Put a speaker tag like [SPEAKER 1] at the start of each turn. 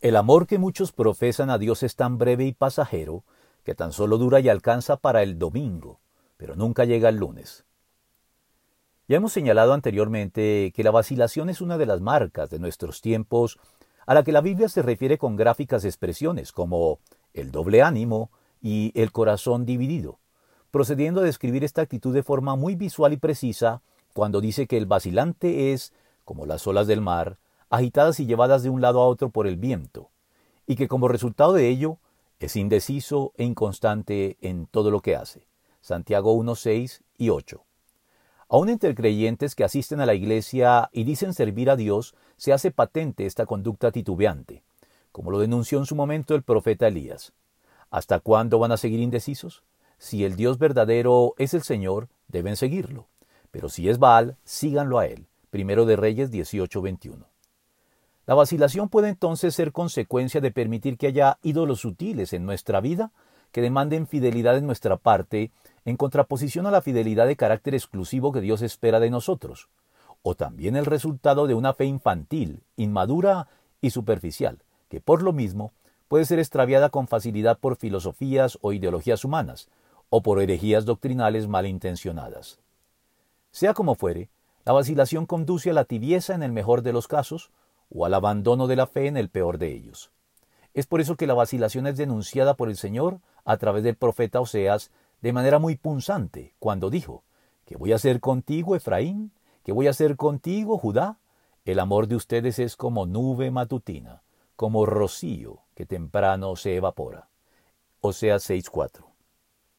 [SPEAKER 1] El amor que muchos profesan a Dios es tan breve y pasajero que tan solo dura y alcanza para el domingo, pero nunca llega al lunes. Ya hemos señalado anteriormente que la vacilación es una de las marcas de nuestros tiempos a la que la Biblia se refiere con gráficas expresiones como el doble ánimo y el corazón dividido, procediendo a describir esta actitud de forma muy visual y precisa cuando dice que el vacilante es como las olas del mar, agitadas y llevadas de un lado a otro por el viento, y que como resultado de ello es indeciso e inconstante en todo lo que hace. Santiago 1, 6 y 8. Aún entre creyentes que asisten a la iglesia y dicen servir a Dios, se hace patente esta conducta titubeante, como lo denunció en su momento el profeta Elías. ¿Hasta cuándo van a seguir indecisos? Si el Dios verdadero es el Señor, deben seguirlo. Pero si es Baal, síganlo a él. Primero de Reyes 18:21. La vacilación puede entonces ser consecuencia de permitir que haya ídolos sutiles en nuestra vida que demanden fidelidad en nuestra parte en contraposición a la fidelidad de carácter exclusivo que Dios espera de nosotros, o también el resultado de una fe infantil, inmadura y superficial, que por lo mismo puede ser extraviada con facilidad por filosofías o ideologías humanas, o por herejías doctrinales malintencionadas. Sea como fuere, la vacilación conduce a la tibieza en el mejor de los casos, o al abandono de la fe en el peor de ellos. Es por eso que la vacilación es denunciada por el Señor a través del profeta Oseas de manera muy punzante, cuando dijo, ¿Qué voy a hacer contigo, Efraín? ¿Qué voy a hacer contigo, Judá? El amor de ustedes es como nube matutina, como rocío que temprano se evapora. Oseas 6.4